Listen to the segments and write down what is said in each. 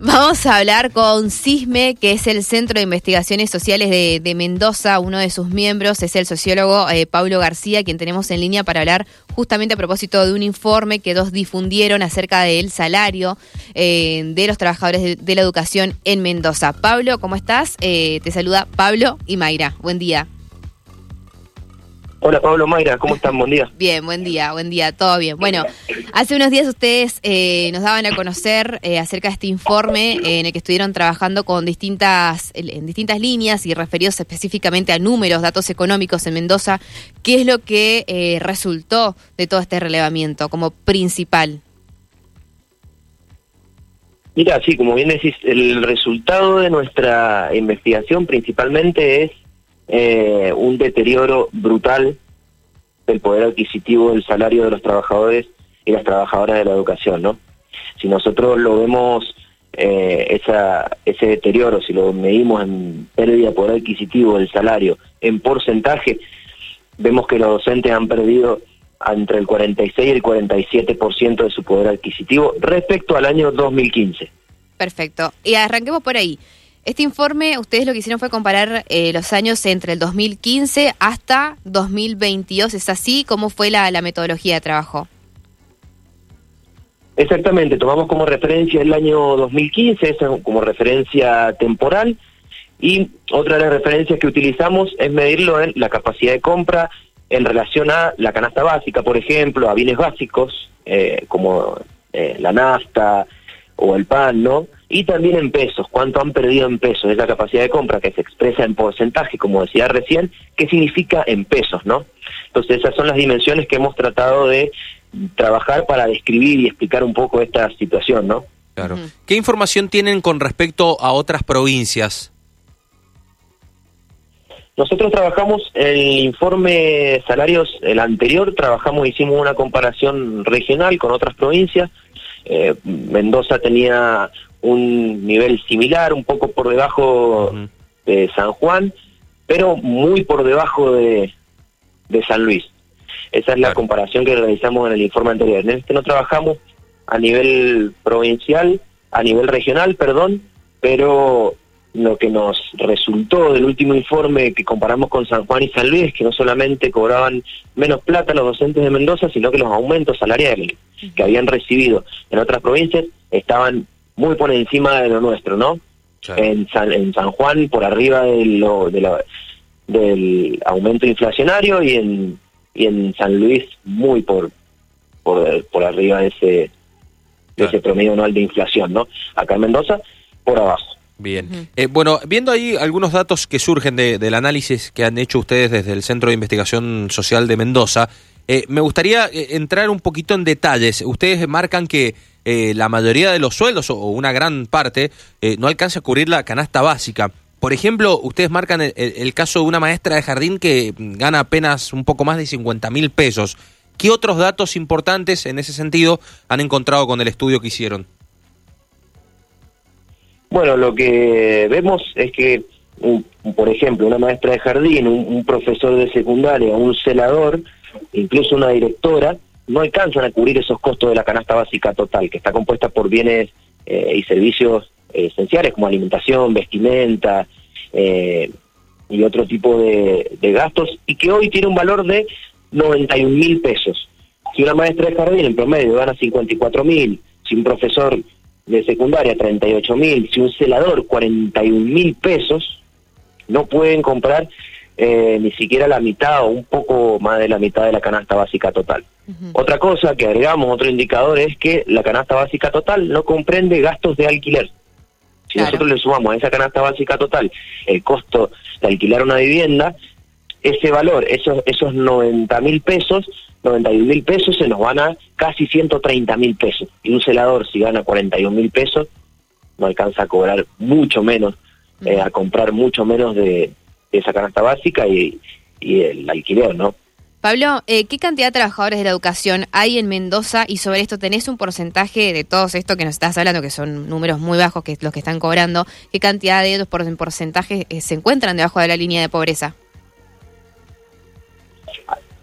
Vamos a hablar con CISME, que es el Centro de Investigaciones Sociales de, Mendoza. Uno de sus miembros es el sociólogo eh, Pablo García, quien tenemos en línea para hablar justamente a propósito de un informe que dos difundieron acerca del salario eh, de los trabajadores de, la educación en Mendoza. Pablo, ¿cómo estás? Eh, te saluda Pablo y Mayra. Buen día. Hola Pablo Mayra, ¿cómo están? Buen día. Bien, buen día, buen día, todo bien. Bueno, hace unos días ustedes eh, nos daban a conocer eh, acerca de este informe eh, en el que estuvieron trabajando con distintas, en distintas líneas y referidos específicamente a números, datos económicos en Mendoza. ¿Qué es lo que resultó de todo este relevamiento como principal? Mira, sí, como bien decís, el resultado de nuestra investigación principalmente es eh, un deterioro brutal del poder adquisitivo del salario de los trabajadores y las trabajadoras de la educación, ¿no? Si nosotros lo vemos eh, esa, ese deterioro, si lo medimos en pérdida de poder adquisitivo del salario en porcentaje, vemos que los docentes han perdido entre el 46 y el 47% de su poder adquisitivo respecto al año 2015. Perfecto. Y arranquemos por ahí. Este informe, ustedes lo que hicieron fue comparar eh, los años entre el 2015 hasta 2022. ¿Es así? ¿Cómo fue la, metodología de trabajo? Exactamente, tomamos como referencia el año 2015, como referencia temporal, y otra de las referencias que utilizamos es medirlo en la capacidad de compra en relación a la canasta básica, por ejemplo, a bienes básicos, eh, como eh, la nafta o el pan, ¿no? Y también en pesos, cuánto han perdido en pesos, es la capacidad de compra que se expresa en porcentaje, como decía recién, ¿qué significa en pesos, no? Entonces esas son las dimensiones que hemos tratado de trabajar para describir y explicar un poco esta situación, ¿no? Claro. ¿Qué información tienen con respecto a otras provincias? Nosotros trabajamos el informe salarios, el anterior, trabajamos, hicimos una comparación regional con otras provincias. Eh, Mendoza tenía un nivel similar, un poco por debajo de San Juan, pero muy por debajo de, de San Luis. Esa es la comparación que realizamos en el informe anterior. En este no trabajamos a nivel provincial, a nivel regional, perdón, pero lo que nos resultó del último informe que comparamos con San Juan y San Luis es que no solamente cobraban menos plata los docentes de Mendoza, sino que los aumentos salariales que habían recibido en otras provincias estaban muy por encima de lo nuestro, ¿no? En, San, en San Juan por arriba de lo, de la, del aumento inflacionario y en, y en San Luis muy por, por, por arriba de ese, de ese promedio anual de inflación, ¿no? Acá en Mendoza, por abajo. Bien. Eh, bueno, viendo ahí algunos datos que surgen de, del análisis que han hecho ustedes desde el Centro de Investigación Social de Mendoza, eh, me gustaría eh, entrar un poquito en detalles. Ustedes marcan que eh, la mayoría de los sueldos o una gran parte no alcanza a cubrir la canasta básica. Por ejemplo, ustedes marcan el, caso de una maestra de jardín que gana apenas un poco más de 50 mil pesos. ¿Qué otros datos importantes en ese sentido han encontrado con el estudio que hicieron? Bueno, lo que vemos es que, por ejemplo, una maestra de jardín, un profesor de secundaria, un celador, incluso una directora, no alcanzan a cubrir esos costos de la canasta básica total, que está compuesta por bienes eh, y servicios eh, esenciales como alimentación, vestimenta eh, y otro tipo de, gastos, y que hoy tiene un valor de 91 mil pesos. Si una maestra de jardín en promedio gana 54 mil, si un profesor de secundaria 38 mil, si un celador 41 mil pesos, no pueden comprar eh, ni siquiera la mitad o un poco más de la mitad de la canasta básica total. Otra cosa que agregamos, otro indicador, es que la canasta básica total no comprende gastos de alquiler. Si nosotros le sumamos a esa canasta básica total el costo de alquilar una vivienda, ese valor, esos, esos 90 mil pesos, 91 mil pesos se nos van a casi 130 mil pesos. Y un celador, si gana 41 mil pesos, no alcanza a cobrar mucho menos, eh, a comprar mucho menos de, esa canasta básica y, el alquiler, ¿no? Pablo, eh, ¿qué cantidad de trabajadores de la educación hay en Mendoza? Y sobre esto, ¿tenés un porcentaje de todos esto que nos estás hablando, que son números muy bajos, que los que están cobrando? ¿Qué cantidad de ellos por porcentaje eh, se encuentran debajo de la línea de pobreza?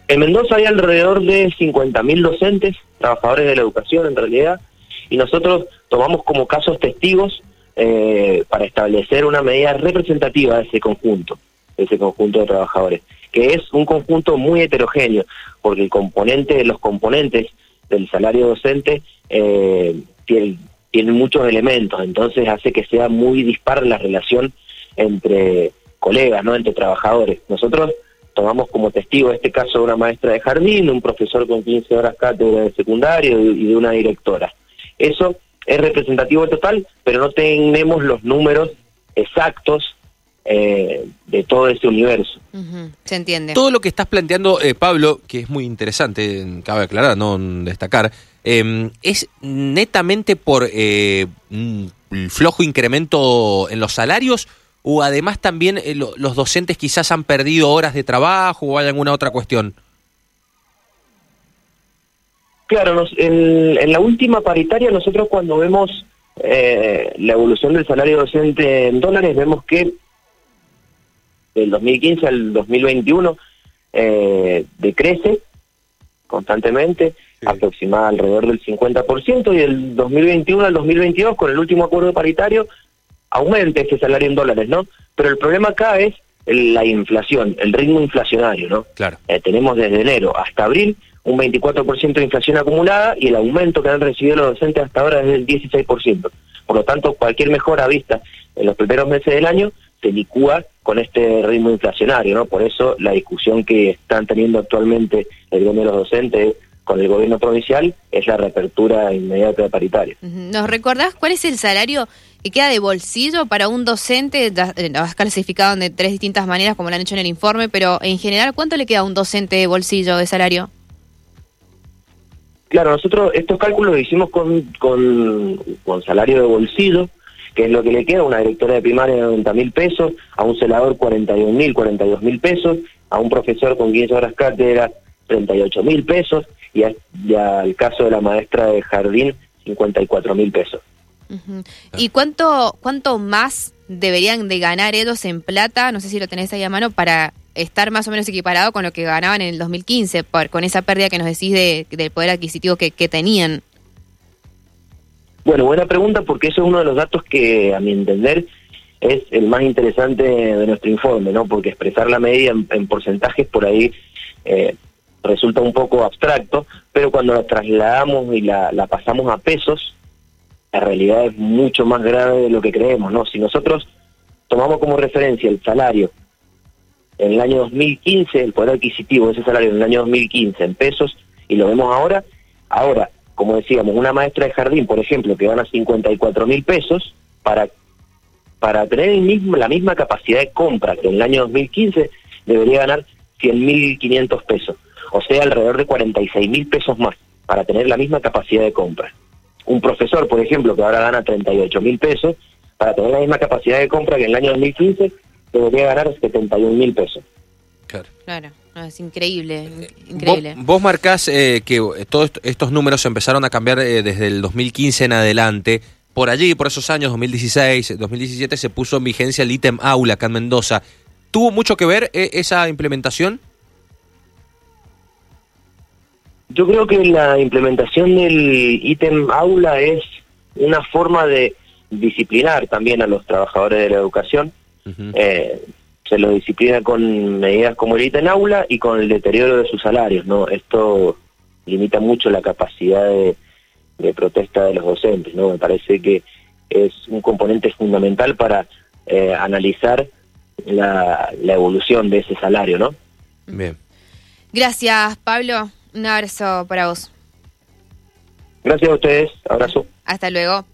En Mendoza hay alrededor de 50.000 docentes, trabajadores de la educación en realidad, y nosotros tomamos como casos testigos eh, para establecer una medida representativa de ese conjunto, ese conjunto de trabajadores, que es un conjunto muy heterogéneo, porque el componente, los componentes del salario docente eh, tienen, muchos elementos, entonces hace que sea muy dispar la relación entre colegas, no entre trabajadores. Nosotros tomamos como testigo este caso de una maestra de jardín, un profesor con 15 horas cátedra de secundario y de una directora. Eso es representativo total, pero no tenemos los números exactos eh, de todo ese universo. Se entiende. Todo lo que estás planteando, eh, Pablo, que es muy interesante, cabe aclarar, no destacar, em, es netamente por eh, flojo incremento en los salarios o además también eh, los docentes quizás han perdido horas de trabajo o hay alguna otra cuestión? Claro, en, la última paritaria nosotros cuando vemos eh, la evolución del salario docente en dólares vemos que del 2015 al 2021 eh, decrece constantemente, aproximada alrededor del 50%, y del 2021 al 2022, con el último acuerdo paritario, aumente ese salario en dólares, ¿no? Pero el problema acá es la inflación, el ritmo inflacionario, ¿no? Claro. Eh, tenemos desde enero hasta abril un 24% de inflación acumulada y el aumento que han recibido los docentes hasta ahora es del 16%. Por lo tanto, cualquier mejora vista en los primeros meses del año se licúa con este ritmo inflacionario, ¿no? Por eso la discusión que están teniendo actualmente el gobierno de los docentes con el gobierno provincial es la reapertura inmediata de paritaria. ¿Nos recordás cuál es el salario que queda de bolsillo para un docente, eh, lo has clasificado de tres distintas maneras como lo han hecho en el informe, pero en general, ¿cuánto le queda a un docente de bolsillo de salario? Claro, nosotros estos cálculos los hicimos con, con, salario de bolsillo, que es lo que le queda a una directora de primaria de 90 mil pesos, a un celador 41 mil, 42 mil pesos, a un profesor con 15 horas cátedra 38 mil pesos y, al caso de la maestra de jardín 54 mil pesos. ¿Y cuánto, cuánto más deberían de ganar ellos en plata? No sé si lo tenés ahí a mano para estar más o menos equiparado con lo que ganaban en el 2015, por, con esa pérdida que nos decís de, del poder adquisitivo que, tenían. Bueno, buena pregunta porque eso es uno de los datos que, a mi entender, es el más interesante de nuestro informe, ¿no? Porque expresar la medida en, porcentajes por ahí eh, resulta un poco abstracto, pero cuando la trasladamos y la, la pasamos a pesos, la realidad es mucho más grave de lo que creemos, ¿no? Si nosotros tomamos como referencia el salario en el año 2015, el poder adquisitivo de ese salario en el año 2015 en pesos, y lo vemos ahora, ahora, como decíamos, una maestra de jardín, por ejemplo, que gana 54 mil pesos, para, para tener el mismo, la misma capacidad de compra que en el año 2015, debería ganar 100 mil 500 pesos, o sea, alrededor de 46 mil pesos más, para tener la misma capacidad de compra un profesor, por ejemplo, que ahora gana 38 mil pesos, para tener la misma capacidad de compra que en el año 2015, debería ganar 71 mil pesos. Claro. Claro. Es increíble, increíble. Vos, marcás eh, que todos estos números empezaron a cambiar eh, desde el 2015 en adelante. Por allí, por esos años, 2016, 2017, se puso en vigencia el ítem aula acá en Mendoza. ¿Tuvo mucho que ver eh, esa implementación? Yo creo que la implementación del ítem aula es una forma de disciplinar también a los trabajadores de la educación. Eh, se los disciplina con medidas como el ítem aula y con el deterioro de sus salarios. no Esto limita mucho la capacidad de, protesta de los docentes. no Me parece que es un componente fundamental para eh, analizar la, la evolución de ese salario. ¿no? Bien. Gracias, Pablo. Un abrazo para vos. Gracias a ustedes. Abrazo. Hasta luego.